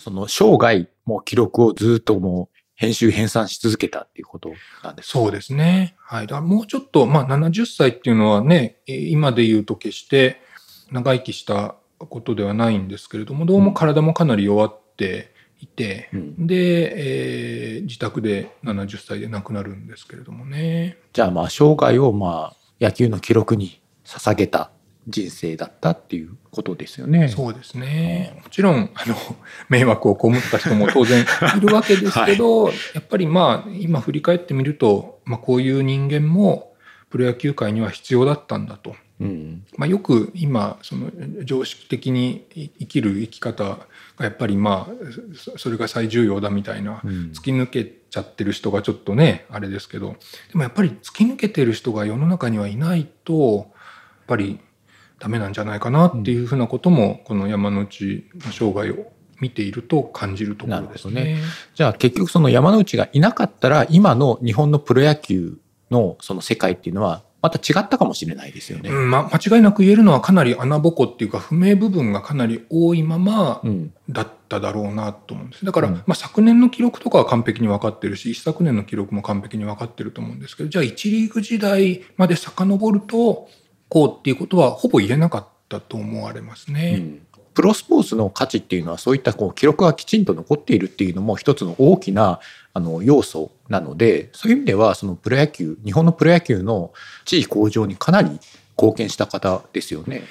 その生涯もう記録をずっともう編集編纂し続けたっていうことなんですそうですね。はい。だからもうちょっと、まあ70歳っていうのはね、今で言うと決して長生きしたことではないんですけれども、どうも体もかなり弱っていて、うん、で、えー、自宅で70歳で亡くなるんですけれどもね。じゃあまあ生涯をまあ野球の記録に捧げた人生だったっていうことですよね。そうですね。もちろん、あの、迷惑を被った人も当然 いるわけですけど、はい、やっぱりまあ、今振り返ってみると、まあ、こういう人間もプロ野球界には必要だったんだと。うん、まあ、よく今その常識的に生きる生き方がやっぱりまあそれが最重要だみたいな、突き抜けちゃってる人がちょっとねあれですけどでもやっぱり突き抜けてる人が世の中にはいないとやっぱりダメなんじゃないかなっていうふうなことも、この山之内の生涯を見ていると感じるところですね。ねじゃあ結局その山之内がいなかったら今の日本のプロ野球のその世界っていうのはまた違ったかもしれないですよね。うん、ま、間違いなく言えるのはかなり穴ぼこっていうか不明部分がかなり多いままだっただろうなと思うんです。だから、うん、まあ、昨年の記録とかは完璧に分かってるし一昨年の記録も完璧に分かってると思うんですけどじゃあ1リーグ時代まで遡るとこうっていうことはほぼ言えなかったと思われますね。うんプロスポーツの価値っていうのはそういったこう記録がきちんと残っているっていうのも一つの大きなあの要素なのでそういう意味ではそのプロ野球日本のプロ野球の地位向上にかなり貢献した方ですよね。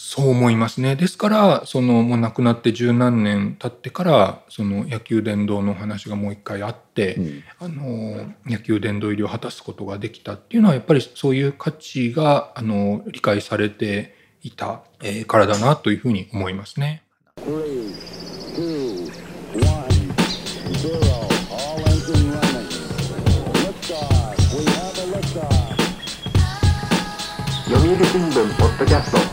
そう思いますね。ですから、そのもう亡くなって十何年経ってから、その野球殿堂の話がもう一回あって、うん、あの野球殿堂入りを果たすことができたっていうのはやっぱりそういう価値があの理解されていた、えー、からだなというふうに思いますね。読売新聞ポッドキャスト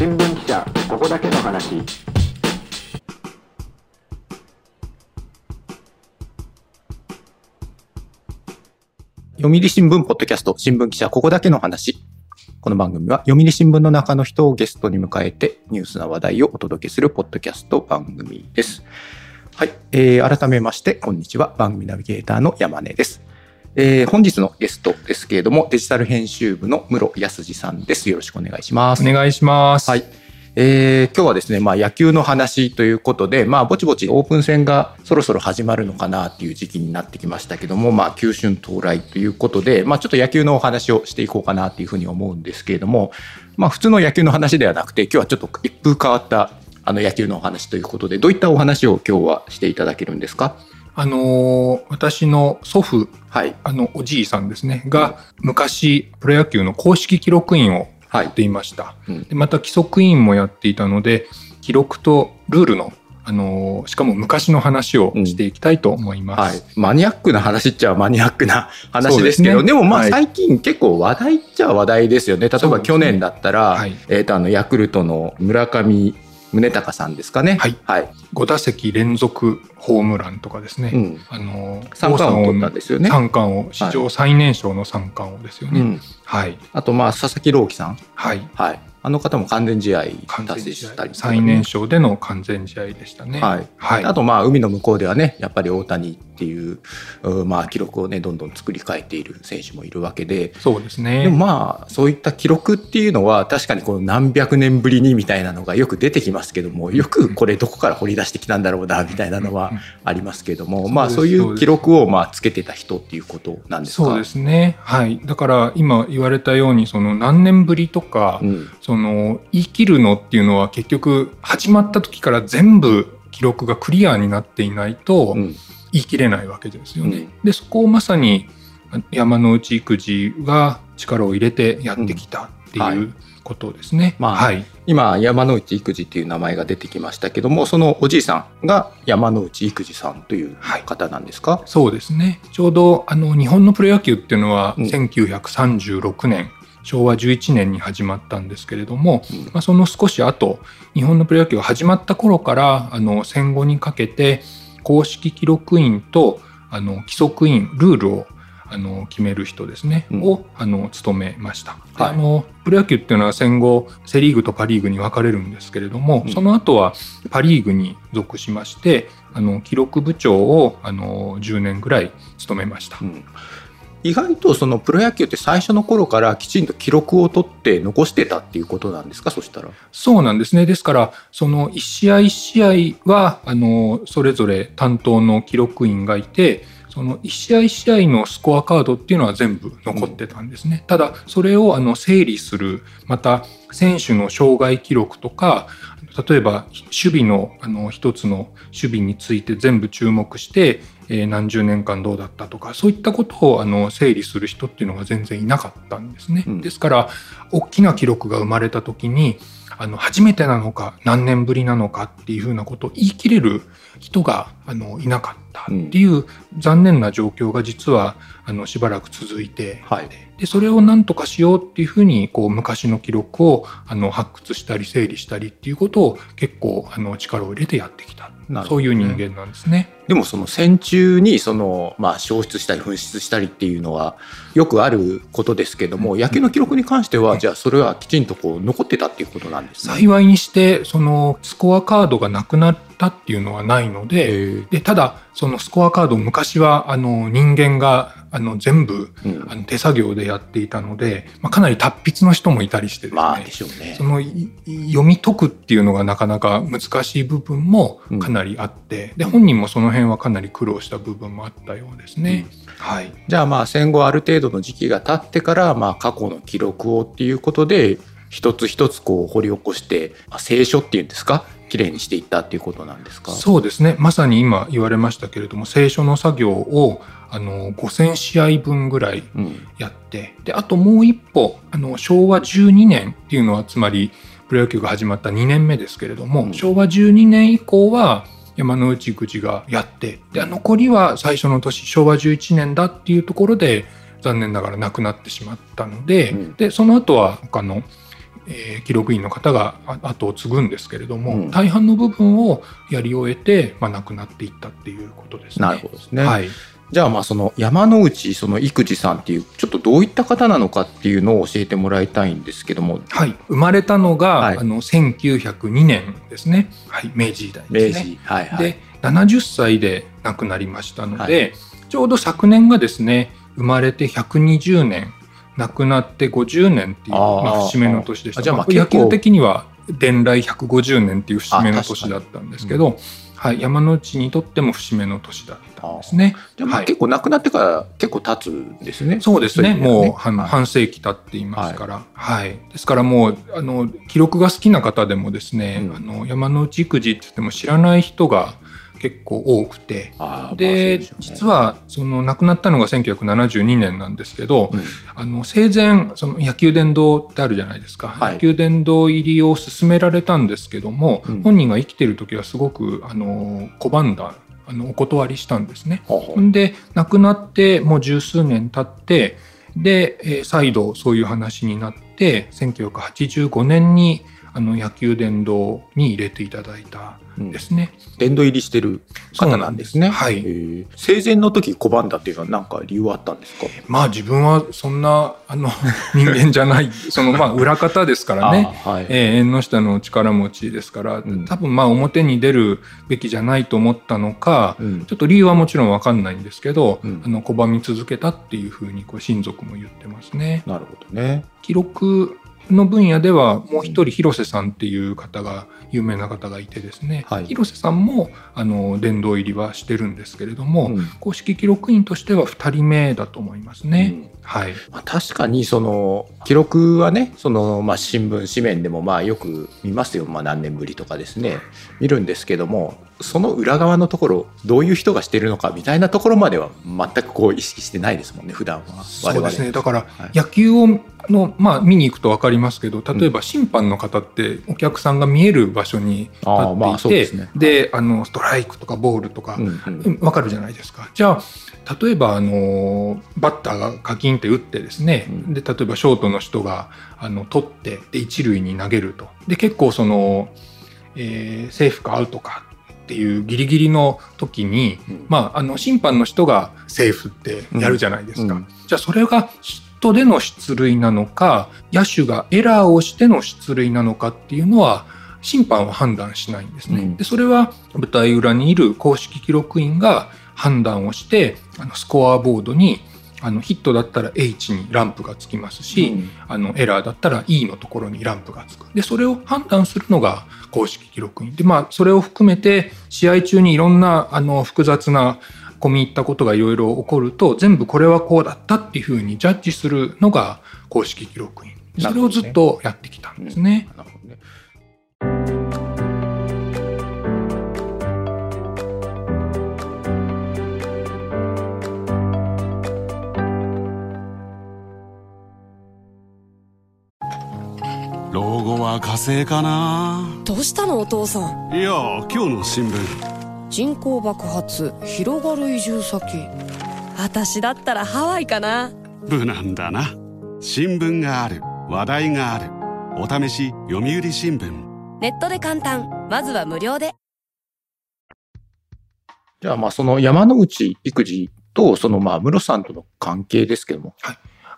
新聞記者ここだけの話読売新聞ポッドキャスト新聞記者ここだけの話この番組は読売新聞の中の人をゲストに迎えてニュースな話題をお届けするポッドキャスト番組です。はい、えー、改めましてこんにちは番組ナビゲーターの山根です。えー、本日のゲストですけれども、デジタル編集部の室康二さんです。よろしくお願いします。お願いします。はい。えー、今日はですね、まあ、野球の話ということで、まあ、ぼちぼちオープン戦がそろそろ始まるのかなっていう時期になってきましたけども、まあ、球春到来ということで、まあ、ちょっと野球のお話をしていこうかなっていうふうに思うんですけれども、まあ、普通の野球の話ではなくて、今日はちょっと一風変わったあの野球のお話ということで、どういったお話を今日はしていただけるんですか？あの私の祖父、はい、あのおじいさんですねが昔プロ野球の公式記録員をやっていました、はいうん、でまた規則委員もやっていたので記録とルールのあのしかも昔の話をしていきたいと思います、うん。はい、マニアックな話っちゃマニアックな話ですけどで、ね,、もまあ最近結構話題っちゃ話題ですよね、例えば去年だったら、はい、えー、とあのヤクルトの村上宗隆さんですかね。はい。はい、5打席連続ホームランとかですね。うん、あの、三冠を取ったんですよね。三冠を、史上最年少の三冠王ですよね。はい。はい、あと、まあ、佐々木朗希さん。はい。はい。あの方も完全試合達成したり、最年少での完全試合でしたね。はい。はい、あと、まあ、海の向こうではね、やっぱり大谷っていう、まあ、記録をね、どんどん作り変えている選手もいるわけで。そうですね。でもまあ、そういった記録っていうのは、確かにこの何百年ぶりにみたいなのがよく出てきますけども、よくこれどこから掘り出してきたんだろうな、みたいなのはありますけども、まあ、そういう記録を、まあ、つけてた人っていうことなんですか？そうですね。はい。だから、今言われたように、その何年ぶりとか、うん、その、いきるのっていうのは結局始まった時から全部記録がクリアになっていないと言い切れないわけですよね。うん、でそこをまさに山之内育児が力を入れてやってきたっていうことですね。まあ、はい、今山之内育児っていう名前が出てきましたけどもそのおじいさんが山之内育児さんという方なんですか、はい、そうですね。ちょうどあの日本のプロ野球っていうのは1936年、昭和11年に始まったんですけれども、うん、まあ、その少し後日本のプロ野球が始まった頃からあの戦後にかけて公式記録員とあの規則員ルールをあの決める人ですね、うん。をあの務めました。ではい。あのプロ野球っていうのは戦後セ・リーグとパ・リーグに分かれるんですけれども、うん。その後はパ・リーグに属しましてあの記録部長をあの10年ぐらい務めました。うん意外とそのプロ野球って最初の頃からきちんと記録を取って残してたっていうことなんですかそしたら？そうなんですね。ですから、その一試合一試合は、あの、それぞれ担当の記録員がいて、その一試合一試合のスコアカードっていうのは全部残ってたんですね。ただ、それをあの整理する、また選手の障害記録とか、例えば守備のあの一つの守備について全部注目して、えー何十年間どうだったとかそういったことをあの整理する人っていうのが全然いなかったんですね。うんですから大きな記録が生まれた時にあの初めてなのか何年ぶりなのかっていうふうなことを言い切れる人があのいなかったっていう残念な状況が実はあのしばらく続いて、はい。でそれを何とかしようっていうふうにこう昔の記録をあの発掘したり整理したりっていうことを結構あの力を入れてやってきた。ね。そういう人間なんですね。でもその戦中にその、まあ、消失したり紛失したりっていうのはよくあることですけども、野球の記録に関しては、じゃあそれはきちんとこう残ってたっていうことなんですね。幸いにしてそのスコアカードがなくなったっていうのはないので,、でただそのスコアカード昔はあの人間があの全部うん。あの手作業でやっていたので、まあ、かなり達筆の人もいたりしてですね、まあでしょうね。そ。のい読み解くっていうのがなかなか難しい部分もかなりあって、で本人もその辺はかなり苦労した部分もあったようですね。はい、じゃあまあ戦後ある程度の時期が経ってから、まあ、過去の記録をっていうことで一つ一つこう掘り起こして、まあ、聖書っていうんですか？きれいにしていったっていうことなんですか？そうですね。まさに今言われましたけれども聖書の作業をあの5,000試合分ぐらいうん。やってであともう一歩あの昭和12年っていうのはつまりプロ野球が始まった2年目ですけれども、うん。昭和12年以降は山之内口がやってで残りは最初の年昭和11年だっていうところで残念ながら亡くなってしまったので,、うん。でその後は他の、えー記録員の方があ後を継ぐんですけれども、うん。大半の部分をやり終えて、まあ、亡くなっていったっていうことですね。なるほどですね。はい。じゃあまあその山之内その育児さんっていうちょっとどういった方なのかっていうのを教えてもらいたいんですけども。はい、生まれたのが、はい。あの1902年ですね、はい、明治時代明ですね。治、はいはい。で70歳で亡くなりましたので、はい。ちょうど昨年がですね生まれて120年亡くなって50年っていうまあ、節目の年でした。あじゃあまあまあ野球的には伝来150年っていう節目の年だったんですけど、はい、山之内にとっても節目の年だったんですね。じゃあまあはい。結構亡くなってから結構経つんですね。そうですね。い意味ではもう、はい。半世紀経っていますから、はい。ですからもう、あの、記録が好きな方でもですね、うん。あの、山之内育児って言っても知らない人が結構多くて、で、実は、その、亡くなったのが1972年なんですけど、うん。あの、生前、その野球殿堂ってあるじゃないですか。はい。野球殿堂入りを勧められたんですけども、うん。本人が生きてる時はすごく、あの、拒んだ、あの、お断りしたんですね。んで亡くなってもう十数年経ってで、えー再度そういう話になって1985年にあの野球殿堂に入れていただいたんですね。殿堂入りしてる方なんですね。はい生前の時拒んだっていうのは何か理由はあったんですか？まあ自分はそんなあの人間じゃない そのまあ裏方ですからね。はい。えー縁の下の力持ちですから、ん多分まあ表に出るべきじゃないと思ったのか、うんちょっと理由はもちろんわかんないんですけど、うんあの拒み続けたっていうふうにこう親族も言ってますね。なるほどね。記録の分野ではもう一人広瀬さんっていう方が有名な方がいてですね、はい。広瀬さんもあの殿堂入りはしてるんですけれども、うん。公式記録員としては2人目だと思いますね。うん。はい、まあ、確かにその記録はねその、まあ、新聞紙面でもまあよく見ますよ、まあ、何年ぶりとかですね。見るんですけどもその裏側のところどういう人がしてるのかみたいなところまでは全くこう意識してないですもんね普段は。そうですね。だからはい。野球をの、まあ、見に行くと分かりますけど例えば審判の方ってお客さんが見える場所に立っていて、そうですね。であのストライクとかボールとか、うわかるじゃないですか。じゃあ例えばあのバッターがカキンって打ってですね、うん。で例えばショートの人があの取ってで一塁に投げると。で結構その、えーセーフかアウトかっっていうギリギリの時に、うん。まあ、あの審判の人がセーフってやるじゃないですか。じゃあそれがヒットでの出塁なのか野手がエラーをしての出塁なのかっていうのは審判は判断しないんですね。うんでそれは舞台裏にいる公式記録員が判断をしてあのスコアボードにあのヒットだったら H にランプがつきますし、うんあのエラーだったら E のところにランプがつく。で、それを判断するのが公式記録員。で、まあ、それを含めて、試合中にいろんな、あの、複雑な、込み入ったことがいろいろ起こると、全部これはこうだったっていうふうにジャッジするのが公式記録員。でそれをずっとやってきたんですね。なるほは火星かな。どうしたのお父さん？いや今日の新聞。人口爆発広がる移住先。私だったらハワイかな。無難だな。新聞がある。話題がある。お試し読売新聞。ネットで簡単。まずは無料で。じゃあまあその山之内育児とそのまあ室さんとの関係ですけども。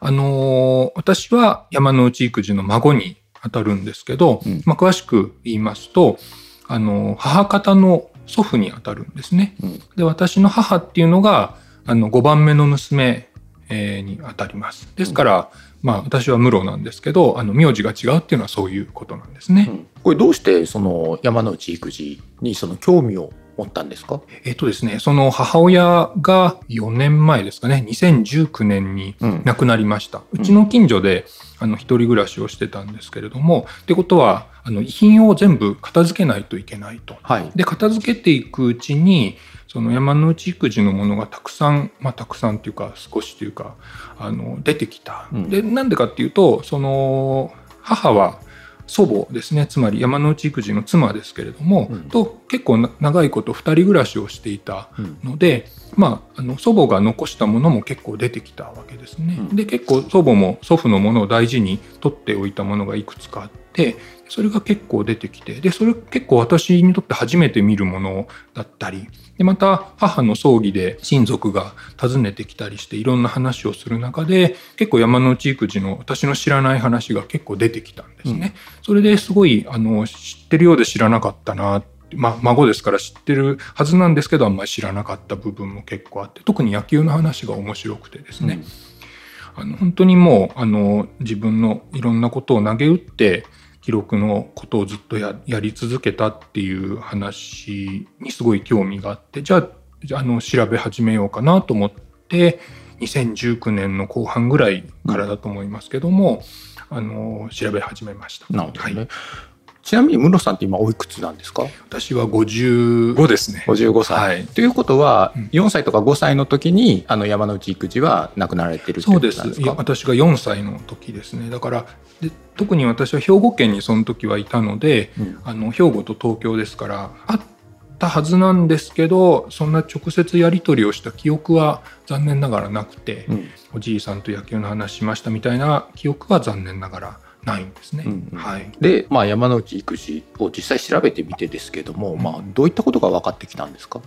あのー私は山之内育児の孫に当たるんですけど、うんまあ、詳しく言いますと、あのー母方の祖父に当たるんですね。うんで私の母っていうのがあの5番目の娘、えーに当たります。ですから、まあ、私は室なんですけどあの名字が違うっていうのはそういうことなんですね。うんこれどうしてその山之内育児にその興味を持ったんですか？えっとですねその母親が4年前ですかね2019年にうん亡くなりました。うちの近所で、あの、一人暮らしをしてたんですけれども、ってことは、あの、遺品を全部片付けないといけないと。はい。で、片付けていくうちに、その山之内育児のものがたくさん、まあ、たくさんっていうか、少しというか、あの、出てきた。うんで、なんでかっていうと、その、母は、祖母ですねつまり山之内育児の妻ですけれども、うんと結構な長いこと二人暮らしをしていたうんので、まあ、あの祖母が残したものも結構出てきたわけですね。うんで結構祖母も祖父のものを大事に取っておいたものがいくつかあってそれが結構出てきてでそれ結構私にとって初めて見るものだったりでまた母の葬儀で親族が訪ねてきたりしていろんな話をする中で結構山之内育児の私の知らない話が結構出てきたんですね。それですごいあの知ってるようで知らなかったなってまあ、孫ですから知ってるはずなんですけどあんまり知らなかった部分も結構あって特に野球の話が面白くてですね、あの本当にもうあの自分のいろんなことを投げ打って記録のことをずっとややり続けたっていう話にすごい興味があってじゃあああの調べ始めようかなと思って2019年の後半ぐらいからだと思いますけども、あの調べ始めました。なるほどね。はい、ちなみに室さんって今おいくつなんですか？私は55ですね。55歳、はい。ということはうん。4歳とか5歳の時にあの山之内育児は亡くなられてるそうです。私が4歳の時ですね。だからで特に私は兵庫県にその時はいたのでうん。あの兵庫と東京ですからあったはずなんですけどそんな直接やり取りをした記憶は残念ながらなくて、うん。おじいさんと野球の話しましたみたいな記憶は残念ながらないんですね。うんうん。はい。で、まあ、山之内育児を実際調べてみてですけども、まあ、どういったことが分かってきたんですか、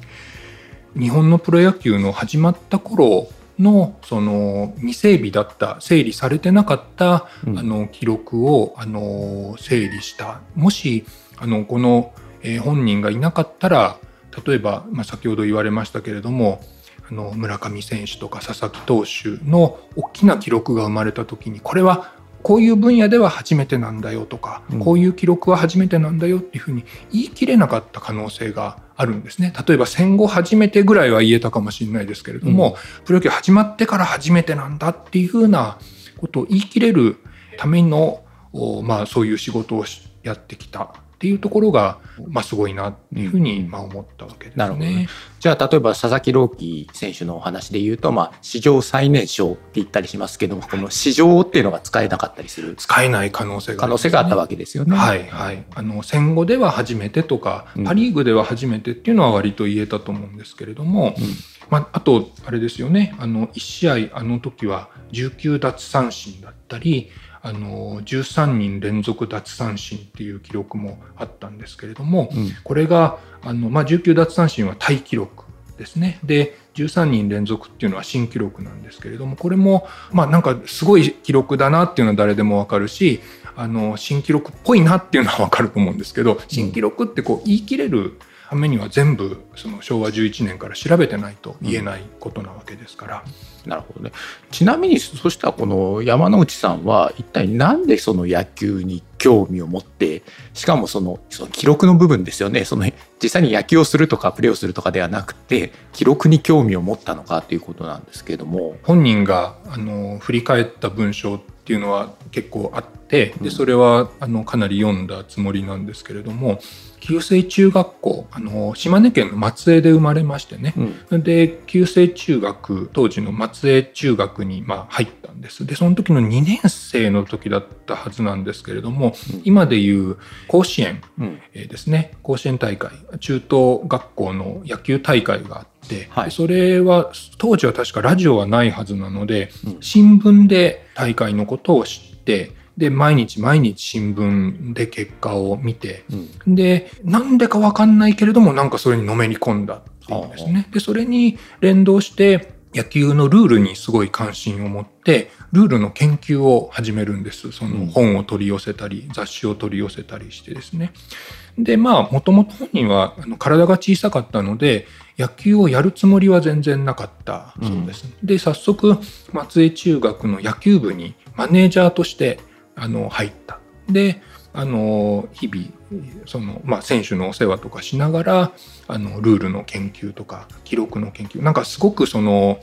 日本のプロ野球の始まった頃のその未整備だった整理されてなかった、うん。あの記録をあの整理した。もしあのこの、えー本人がいなかったら例えば、まあ、先ほど言われましたけれどもあの村上選手とか佐々木投手の大きな記録が生まれた時にこれはこういう分野では初めてなんだよとか、うん。こういう記録は初めてなんだよっていうふうに言い切れなかった可能性があるんですね。例えば戦後初めてぐらいは言えたかもしれないですけれども、プロ野球始まってから初めてなんだっていうふうなことを言い切れるための、おまあ、そういう仕事をしやってきたっていうところが、まあ、すごいなっていうふうに、うん。まあ、思ったわけですね。なるほどね。じゃあ例えば佐々木朗希選手のお話で言うと、まあ、史上最年少って言ったりしますけどもこの史上っていうのが使えなかったりする？使えない可能性が可能性があったわけけですよね。はいはい、あの戦後では初めてとか、うん。パ・リーグでは初めてっていうのは割と言えたと思うんですけれども、うん。まあ、あとあれですよね。あの1試合あの時は19奪三振だったりあの13人連続奪三振っていう記録もあったんですけれども、うんこれがあの、まあ、19奪三振はタイ記録ですね。で13人連続っていうのは新記録なんですけれどもこれもまあなんかすごい記録だなっていうのは誰でもわかるしあの新記録っぽいなっていうのはわかると思うんですけど新記録ってこう言い切れるためには全部その昭和11年から調べてないと言えないことなわけですから、なるほどね。ちなみに、そしたらこの山之内さんは、一体なんでその野球に興味を持って、しかもそのその記録の部分ですよね。その実際に野球をするとかプレーをするとかではなくて、記録に興味を持ったのかということなんですけれども。本人があの振り返った文章っていうのは結構あってうん。でそれはあのかなり読んだつもりなんですけれども旧制中学校あの島根県の松江で生まれましてね。うん。で旧制中学当時の松江中学にまあ入ったんです。でその時の2年生の時だったはずなんですけれども、うん。今でいう甲子園うん。えーですね。甲子園大会中等学校の野球大会があって、はい。でそれは当時は確かラジオはないはずなのでうん。新聞で大会のことを知ってで毎日毎日新聞で結果を見てうん。でなんでかわかんないけれどもなんかそれにのめり込んだっていうんですね。でそれに連動して野球のルールにすごい関心を持ってルールの研究を始めるんです。そうん。の本を取り寄せたり雑誌を取り寄せたりしてですね。でまあもともと本人は体が小さかったので野球をやるつもりは全然なかった。そうです、で早速松江中学の野球部にマネージャーとしてあの入った。であの日々その、まあ、選手のお世話とかしながらあのルールの研究とか記録の研究なんかすごくその、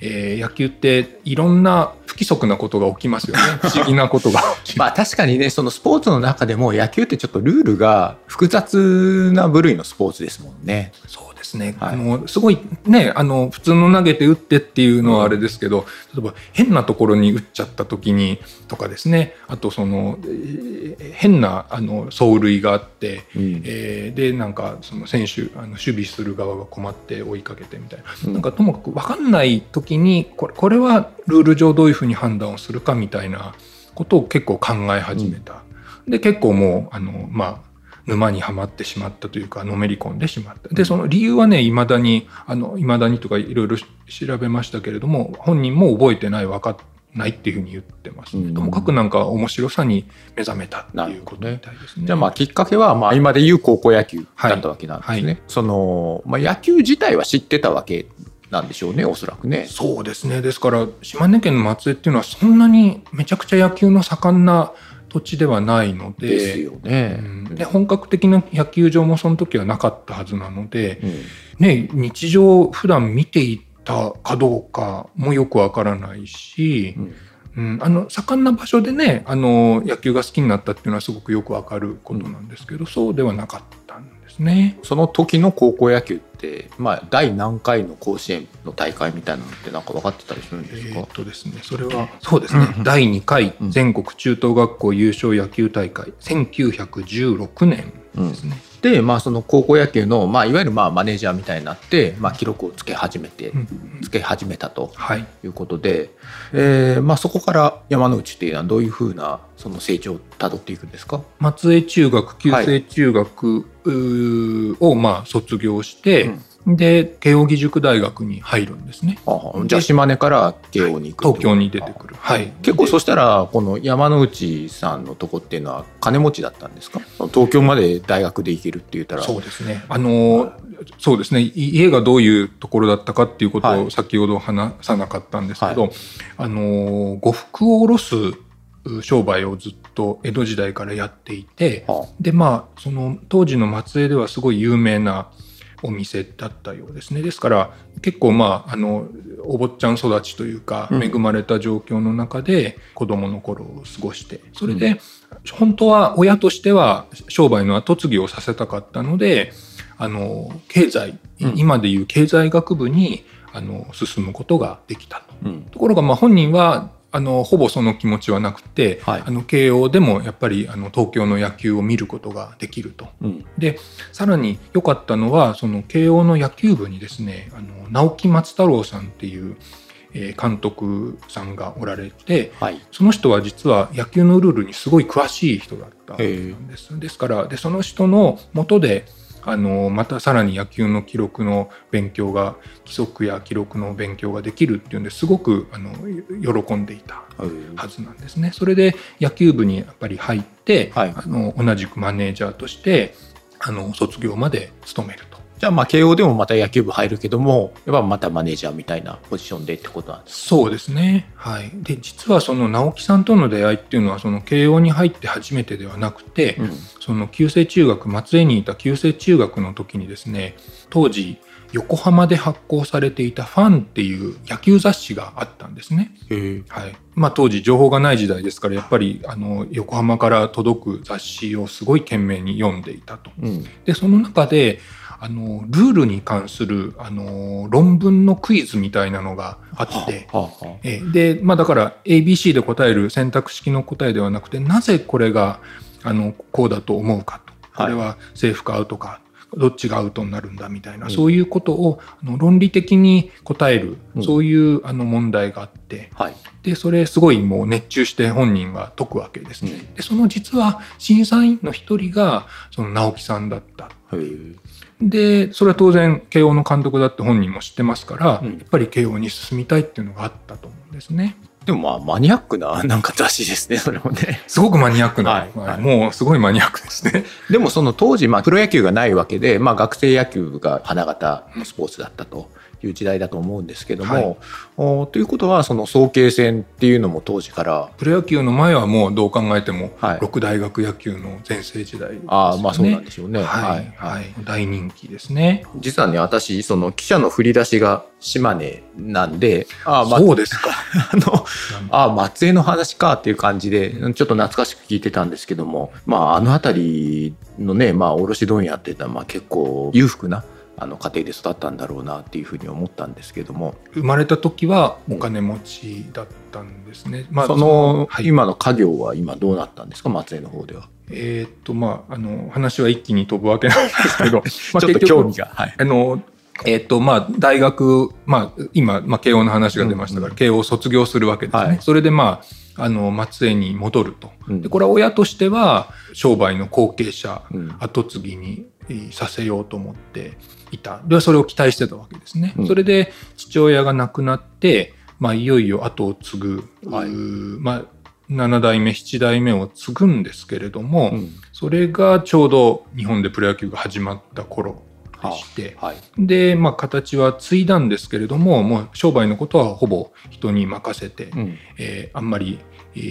えー野球っていろんな不規則なことが起きますよね。不思議なことがまあ確かにね、そのスポーツの中でも野球ってちょっとルールが複雑な部類のスポーツですもんね。そうですね、はい。あのすごいねあの普通の投げて打ってっていうのはあれですけど、例えば変なところに打っちゃった時にとかですね。あとその、えー変なあの走塁があって、うん。えーでなんかその選手あの守備する側が困って追いかけてみたいな、うん。なんかともかく分かんない時にこれこれはルール上どういうふうに判断をするかみたいなことを結構考え始めた。で結構もうあのまあ沼にはまってしまったというかのめり込んでしまった。でその理由はねいまだにあの未だにとかいろいろ調べましたけれども本人も覚えてない分かんないっていうふうに言ってます、うん。ともかくなんか面白さに目覚めたっていうことみたいですね。じゃあまあきっかけは、まあ今で言う高校野球だったわけなんですね。はいはい。その、まあ野球自体は知ってたわけなんでしょうね、おそらくね。そうですね。ですから島根県の松江っていうのはそんなにめちゃくちゃ野球の盛んな土地ではないのでですよね。うん。で本格的な野球場もその時はなかったはずなので、うん。ね、日常普段見ていたかどうかもよくわからないし、うん。うん、あの盛んな場所でねあの野球が好きになったっていうのはすごくよくわかることなんですけど、そうではなかっですね。その時の高校野球って、まあ第何回の甲子園の大会みたいなのってなんか分かってたりするんえですか、ーっとですねそれはそうですね、第2回うん。全国中等学校優勝野球大会1916年ですね。で、まあその高校野球の、まあいわゆるまあマネージャーみたいになって、まあ記録をつけ始めて、うんつけ始めたとはい。いうことで、えーまあそこから山之内っていうのはどういうふうなその成長をたどっていくんですか？松江中学旧制中学うーをまあ卒業して、で慶應義塾大学に入るんですね。ああじゃあ島根から慶応に行くと、東京に出てくる。は。い。結構そしたらこの山之内さんのとこっていうのは金持ちだったんですか？東京まで大学で行けるって言ったら。そうですね。あのそうですね。い家がどういうところだったかっていうことはい。を先ほど話さなかったんですけど、はあの呉服を卸すう商売をずっと江戸時代からやっていて、はでまあその当時の松江ではすごい有名なお店だったようですね。ですから結構まああのお坊ちゃん育ちというかうん。恵まれた状況の中で子供の頃を過ごしてそれで本当は親としては商売の後継ぎをさせたかったのであの経済、うん。今でいう経済学部にあの進むことができたと。うん。ところがまあ本人はあのほぼその気持ちはなくて、はいあの慶応でもやっぱりあの東京の野球を見ることができると。うんでさらに良かったのはその慶応の野球部にですねあの直木松太郎さんっていう、えー監督さんがおられてはい。その人は実は野球のルールにすごい詳しい人だったんです。ですからでその人の下であのまたさらに野球の記録の勉強が規則や記録の勉強ができるっていうんですごくあの喜んでいたはずなんですね。それで野球部にやっぱり入って、はいあの同じくマネージャーとしてあの卒業まで務めると。じゃあまあ慶応でもまた野球部入るけども、やっぱまたマネージャーみたいなポジションでってことなんですそうですね。はい。で、実はその直樹さんとの出会いっていうのは、その慶応に入って初めてではなくて、か。うん。その旧制中学、松江にいた旧制中学の時にですね、当時、横浜で発行されていたファンっていう野球雑誌があったんですね。はい。まあ当時情報がない時代ですから、やっぱりあの横浜から届く雑誌をすごい懸命に読んでいたと。うん。で、その中で、あの、ルールに関する、あの、論文のクイズみたいなのがあって、はあ、はあ、えーで、まあだから ABC で答える選択式の答えではなくて、なぜこれが、あの、こうだと思うかと。これはセーフかアウトか、どっちがアウトになるんだみたいな、うんそういうことをあの論理的に答える、うんそういうあの問題があって、はい。で、それすごいもう熱中して本人が解くわけですね。うんで、その実は審査員の一人が、その直樹さんだった。へえ。で、それは当然慶応の監督だって本人も知ってますから、うんやっぱり慶応に進みたいっていうのがあったと思うんですね。でもまあマニアックななんか雑誌ですね、それもね。すごくマニアックな、はいはいもうすごいマニアックですね。でもその当時、まあプロ野球がないわけで、まあ学生野球が花形のスポーツだったという時代だと思うんですけども、はいおということはその早慶戦っていうのも当時から、プロ野球の前はもうどう考えても、はい六大学野球の全盛時代ですよね。ああ、まあそうなんでしょうね。はい、はい、大人気ですね。実はね、私、その記者の振り出しが島根なんで、ああ、まあ、そうですか。あの、ああ、松江の話かっていう感じで、ちょっと懐かしく聞いてたんですけども、まあ、あの辺りのね、まあ、卸問屋っていうのは、まあ、結構裕福な、あの、家庭で育ったんだろうなっていうふうに思ったんですけども、生まれた時はお金持ちだったんですね。まその、はい、今の家業は今どうなったんですか、松江の方では。えーっと、まあ、あの、話は一気に飛ぶわけなんですけど、まあちょっと興味が。はい。あの、えーっと、まあ、大学、まあ、今、まあ、慶応の話が出ましたから、うんうん慶応を卒業するわけですね。はいそれで、まあ、あの、松江に戻ると。うんで、これは親としては、商売の後継者、うん後継ぎにえーさせようと思っていた。で、それを期待してたわけですね。うんそれで、父親が亡くなって、まあ、いよいよ後を継ぐ、はいまあ、7代目、7代目を継ぐんですけれども、うんそれがちょうど日本でプロ野球が始まった頃でして、はい。で、まあ、形は継いだんですけれども、もう商売のことはほぼ人に任せて、うん。えーあんまり、え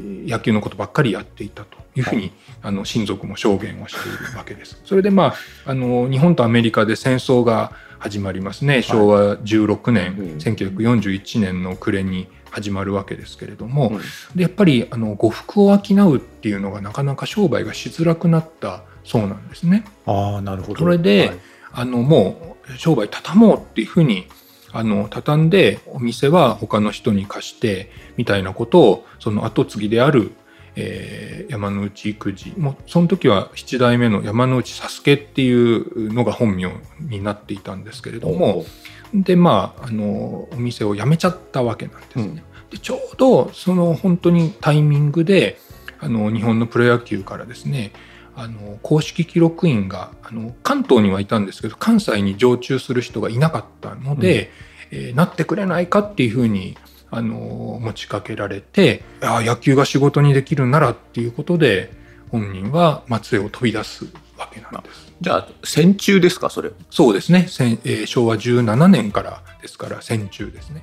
ー野球のことばっかりやっていたというふうに、あの親族も証言をしているわけです。それでまああの日本とアメリカで戦争が始まりますね。昭和16年、うん。1941年の暮れに始まるわけですけれども、うん。でやっぱりあの呉服を商うっていうのがなかなか商売がしづらくなったそうなんですね。ああ、なるほど。それではい。あのもう商売畳もうっていうふうにあの畳んでお店は他の人に貸してみたいなことをその後継ぎである、えー山之内育児もうその時は七代目の山之内佐助っていうのが本名になっていたんですけれどもでまああのお店を辞めちゃったわけなんですね。でちょうどその本当にタイミングであの日本のプロ野球からですねあの公式記録員があの関東にはいたんですけど関西に常駐する人がいなかったので、えーなってくれないかっていうふうにあの持ちかけられてあ野球が仕事にできるならっていうことで本人は松江を飛び出すわけなんです。じゃあ、戦中ですか、それ。そうですね、せんえー昭和17年からですから戦中ですね。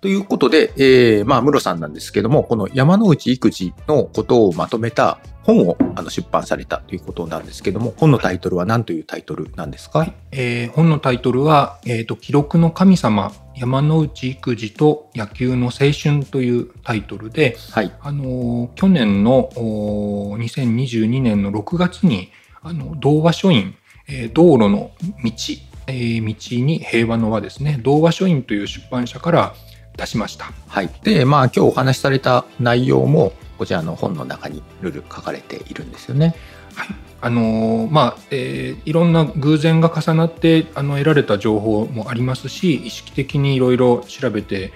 ということで、えー、まあ、ムロさんなんですけども、この山之内育児のことをまとめた本をあの出版されたということなんですけども、本のタイトルは何というタイトルなんですか、はい、えー本のタイトルは、えーと「記録の神様山之内育児と野球の青春」というタイトルで、はい。あのー去年のおー2022年の6月にあの童話書院、えー道路の道、えー道に平和の輪ですね童話書院という出版社から出しました。はい。で、まあ、今日お話しされた内容も、こちらの本の中にルール書かれているんですよね。あのーまあえーいろんな偶然が重なってあの得られた情報もありますし意識的にいろいろ調べていっ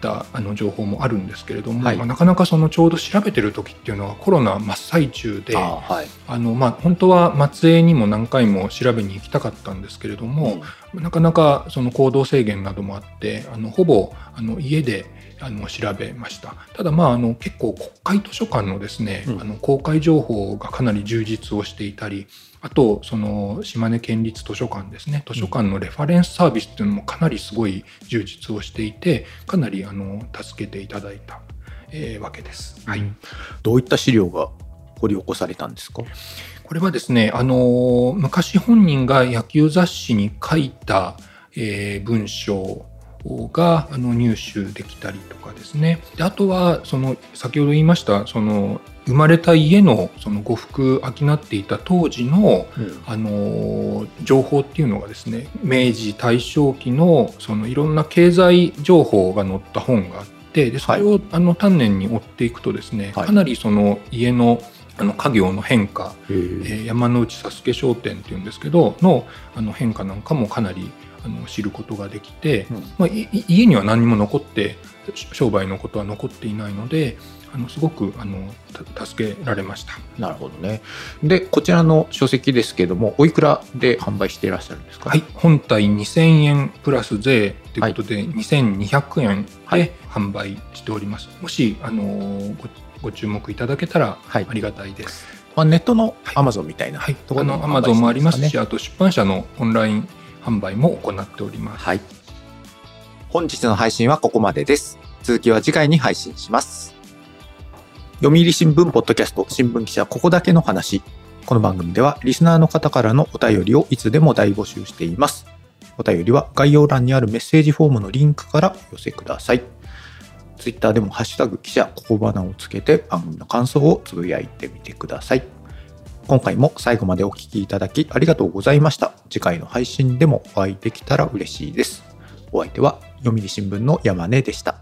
たあの情報もあるんですけれども、はいまあなかなかそのちょうど調べてる時っていうのはコロナ真っ最中であはい。あの、まあ、本当は松江にも何回も調べに行きたかったんですけれども、なかなかその行動制限などもあってあのほぼあの家であの調べました。ただまああの結構国会図書館のですね、うん。あの公開情報がかなり充実をしていたりあとその島根県立図書館ですね図書館のレファレンスサービスっていうのもかなりすごい充実をしていてかなりあの助けていただいた、えーわけです。はい。どういった資料が掘り起こされたんですか？これはですね、あのー昔本人が野球雑誌に書いた、えー文章があの入手できたりとかですね。であとはその先ほど言いましたその生まれた家のその呉服商っていた当時のあの情報っていうのがですね明治大正期のそのいろんな経済情報が載った本があってでそれをあの丹念に追っていくとですね、はい。かなりその家のあの家業の変化、えー山之内佐助商店っていうんですけどのあの変化なんかもかなりあの知ることができて、うん。まあ、いい家には何にも残ってし商売のことは残っていないのであのすごくあのた助けられました。なるほどね。で、こちらの書籍ですけども、おいくらで販売していらっしゃるんですか？はい、本体2000円プラス税ということで、2200円はい。で販売しております。もし、あのーごご注目いただけたらはい。ありがたいです。まあ、ネットのアマゾンみたいなはい、ところのアマゾンもありますし、あと出版社のオンライン販売も行っております。はい。本日の配信はここまでです。続きは次回に配信します。読売新聞ポッドキャスト新聞記者ここだけの話。この番組ではリスナーの方からのお便りをいつでも大募集しています。お便りは概要欄にあるメッセージフォームのリンクからお寄せください。ツイッターでもハッシュタグ記者ここばなをつけて番組の感想をつぶやいてみてください。今回も最後までお聴きいただきありがとうございました。次回の配信でもお会いできたら嬉しいです。お相手は読売新聞の山根でした。